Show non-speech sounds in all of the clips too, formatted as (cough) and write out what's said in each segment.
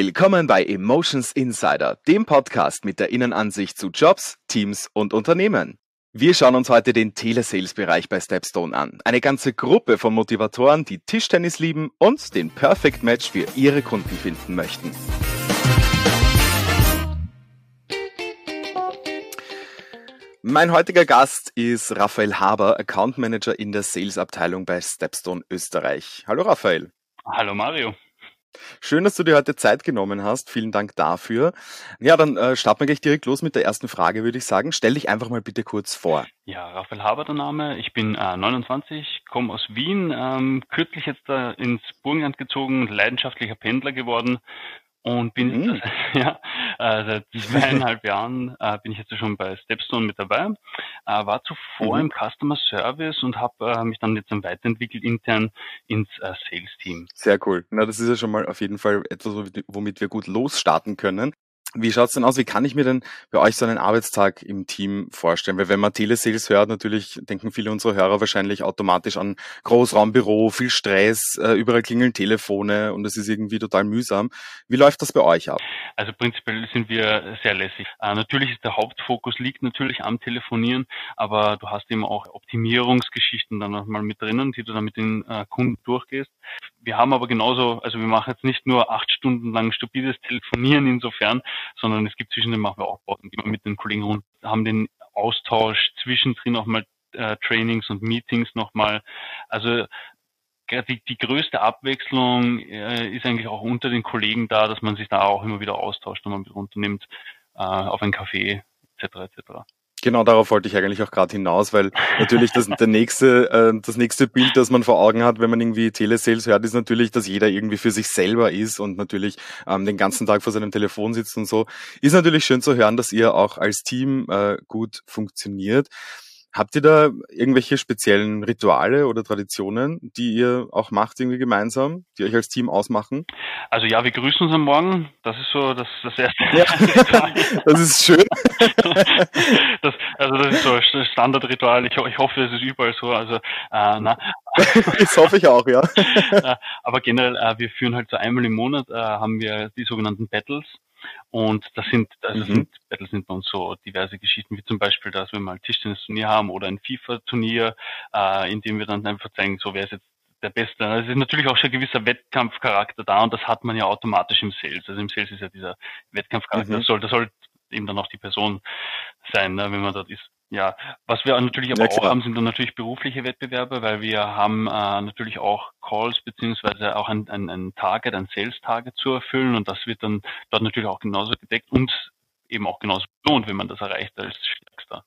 Willkommen bei Emotions Insider, dem Podcast mit der Innenansicht zu Jobs, Teams und Unternehmen. Wir schauen uns heute den Telesales-Bereich bei Stepstone an. Eine ganze Gruppe von Motivatoren, die Tischtennis lieben und den Perfect Match für ihre Kunden finden möchten. Mein heutiger Gast ist Raphael Haber, Account Manager in der Sales-Abteilung bei Stepstone Österreich. Hallo Raphael. Hallo Mario. Schön, dass du dir heute Zeit genommen hast. Vielen Dank dafür. Ja, dann äh, starten wir gleich direkt los mit der ersten Frage, würde ich sagen. Stell dich einfach mal bitte kurz vor. Ja, Raphael Haber der Name. Ich bin äh, 29, komme aus Wien, ähm, kürzlich jetzt äh, ins Burgenland gezogen, leidenschaftlicher Pendler geworden und bin mhm. (laughs) ja, äh, (laughs) seit zweieinhalb Jahren äh, bin ich jetzt schon bei Stepstone mit dabei. Äh, war zuvor mhm. im Customer Service und habe äh, mich dann jetzt dann weiterentwickelt intern ins äh, Sales Team. Sehr cool. Na, das ist ja schon mal auf jeden Fall etwas, womit wir gut losstarten können. Wie schaut's denn aus? Wie kann ich mir denn bei euch so einen Arbeitstag im Team vorstellen? Weil wenn man Telesales hört, natürlich denken viele unserer Hörer wahrscheinlich automatisch an Großraumbüro, viel Stress, äh, überall klingeln Telefone und es ist irgendwie total mühsam. Wie läuft das bei euch ab? Also prinzipiell sind wir sehr lässig. Äh, natürlich ist der Hauptfokus liegt natürlich am Telefonieren, aber du hast eben auch Optimierungsgeschichten dann nochmal mit drinnen, die du dann mit den äh, Kunden durchgehst. Wir haben aber genauso, also wir machen jetzt nicht nur acht Stunden lang stupides Telefonieren insofern, sondern es gibt zwischendrin machen wir auch Pausen, gehen wir mit den Kollegen rund, haben den Austausch zwischendrin auch mal äh, Trainings und Meetings nochmal. Also die, die größte Abwechslung äh, ist eigentlich auch unter den Kollegen da, dass man sich da auch immer wieder austauscht und man mit runternimmt äh, auf ein Café etc. etc. Genau, darauf wollte ich eigentlich auch gerade hinaus, weil natürlich das, der nächste, äh, das nächste Bild, das man vor Augen hat, wenn man irgendwie Telesales hört, ist natürlich, dass jeder irgendwie für sich selber ist und natürlich ähm, den ganzen Tag vor seinem Telefon sitzt und so. Ist natürlich schön zu hören, dass ihr auch als Team äh, gut funktioniert. Habt ihr da irgendwelche speziellen Rituale oder Traditionen, die ihr auch macht irgendwie gemeinsam, die euch als Team ausmachen? Also ja, wir grüßen uns am Morgen. Das ist so das, das erste. Ja, (laughs) das ist schön. (laughs) das, also das ist so ein Standardritual. Ich, ich hoffe, es ist überall so. Also äh, na. (laughs) das hoffe ich auch, ja. Äh, aber generell, äh, wir führen halt so einmal im Monat äh, haben wir die sogenannten Battles. Und das sind, also mhm. sind, Battles sind bei uns so diverse Geschichten, wie zum Beispiel, dass wir mal Tischtennis-Turnier haben oder ein FIFA-Turnier, äh, in dem wir dann einfach zeigen, so wer ist jetzt der Beste. Also es ist natürlich auch schon ein gewisser Wettkampfcharakter da und das hat man ja automatisch im Sales. Also im Sales ist ja dieser Wettkampfcharakter, mhm. das soll, das soll eben dann auch die Person sein, ne, wenn man dort ist. Ja, was wir natürlich aber ja, auch haben, sind dann natürlich berufliche Wettbewerbe, weil wir haben äh, natürlich auch Calls beziehungsweise auch ein, ein, ein Target, ein Sales-Target zu erfüllen und das wird dann dort natürlich auch genauso gedeckt und eben auch genauso belohnt, wenn man das erreicht als Stärkster.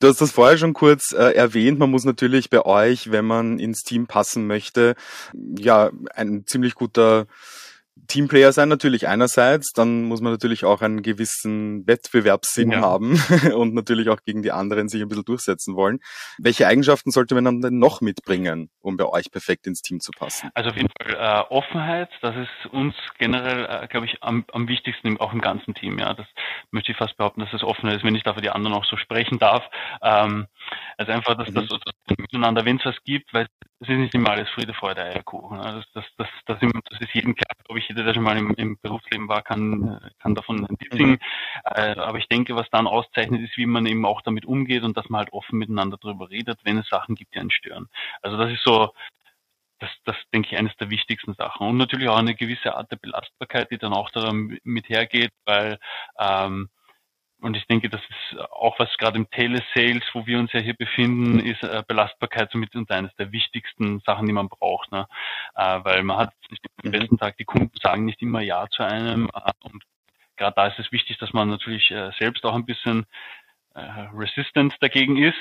Du hast das vorher schon kurz äh, erwähnt. Man muss natürlich bei euch, wenn man ins Team passen möchte, ja, ein ziemlich guter Teamplayer sein natürlich einerseits, dann muss man natürlich auch einen gewissen Wettbewerbssinn ja. haben (laughs) und natürlich auch gegen die anderen sich ein bisschen durchsetzen wollen. Welche Eigenschaften sollte man dann denn noch mitbringen, um bei euch perfekt ins Team zu passen? Also auf jeden Fall äh, Offenheit, das ist uns generell, äh, glaube ich, am, am wichtigsten auch im ganzen Team. Ja, das möchte ich fast behaupten, dass es offener ist, wenn ich da für die anderen auch so sprechen darf. Ähm, also einfach, dass mhm. das, das miteinander, wenn es was gibt, weil es ist nicht immer alles Friede, Freude, Eierkuchen. Das, das, das, das, das ist jedem klar, glaube ich, jeder, der schon mal im, im Berufsleben war, kann, kann davon ein bisschen. Mhm. Äh, aber ich denke, was dann auszeichnet, ist, wie man eben auch damit umgeht und dass man halt offen miteinander darüber redet, wenn es Sachen gibt, die einen stören. Also das ist so, das, das denke ich, eines der wichtigsten Sachen. Und natürlich auch eine gewisse Art der Belastbarkeit, die dann auch damit hergeht, weil ähm, und ich denke, das ist auch was gerade im Telesales, wo wir uns ja hier befinden, ist äh, Belastbarkeit somit und eines der wichtigsten Sachen, die man braucht. Ne? Äh, weil man hat nicht den mhm. besten Tag, die Kunden sagen nicht immer Ja zu einem. Äh, und gerade da ist es wichtig, dass man natürlich äh, selbst auch ein bisschen äh, resistant dagegen ist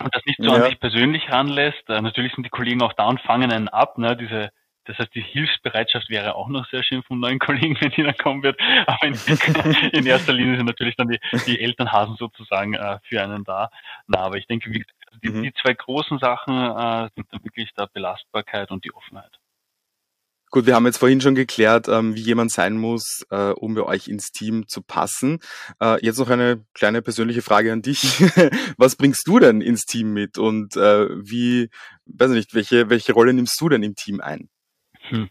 und das nicht so ja. an sich persönlich ranlässt. Äh, natürlich sind die Kollegen auch da und fangen einen ab. Ne? Diese das heißt, die Hilfsbereitschaft wäre auch noch sehr schön von neuen (laughs) Kollegen, wenn die dann kommen wird. Aber in, (laughs) in erster Linie sind natürlich dann die, die Elternhasen sozusagen äh, für einen da. Na, aber ich denke, wie, die, mhm. die zwei großen Sachen äh, sind dann wirklich der Belastbarkeit und die Offenheit. Gut, wir haben jetzt vorhin schon geklärt, ähm, wie jemand sein muss, äh, um bei euch ins Team zu passen. Äh, jetzt noch eine kleine persönliche Frage an dich. (laughs) Was bringst du denn ins Team mit und äh, wie, weiß nicht, welche, welche Rolle nimmst du denn im Team ein? Hm.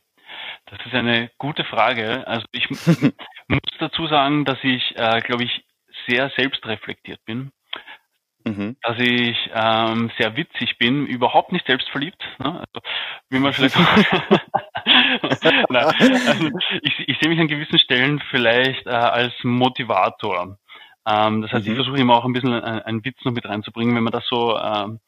Das ist eine gute Frage. Also ich (laughs) muss dazu sagen, dass ich, äh, glaube ich, sehr selbstreflektiert bin. Mhm. Dass ich ähm, sehr witzig bin, überhaupt nicht selbstverliebt. Ne? Also, wie man vielleicht (laughs) also ich, ich sehe mich an gewissen Stellen vielleicht äh, als Motivator. Ähm, das heißt, mhm. ich versuche immer auch ein bisschen einen, einen Witz noch mit reinzubringen, wenn man das so ähm,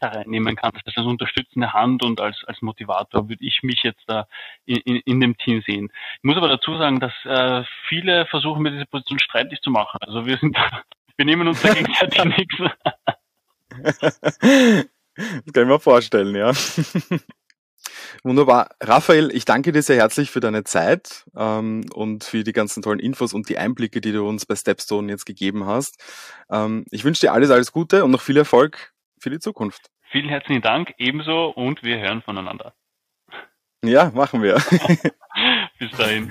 da reinnehmen kann. Das heißt, als unterstützende Hand und als, als Motivator würde ich mich jetzt da in, in, in dem Team sehen. Ich muss aber dazu sagen, dass äh, viele versuchen, mir diese Position streitig zu machen. Also wir sind, (laughs) wir nehmen uns da gegenseitig (laughs) nichts. Das kann ich mir vorstellen, ja. Wunderbar. Raphael, ich danke dir sehr herzlich für deine Zeit ähm, und für die ganzen tollen Infos und die Einblicke, die du uns bei Stepstone jetzt gegeben hast. Ähm, ich wünsche dir alles, alles Gute und noch viel Erfolg für die Zukunft. Vielen herzlichen Dank, ebenso und wir hören voneinander. Ja, machen wir. (laughs) Bis dahin.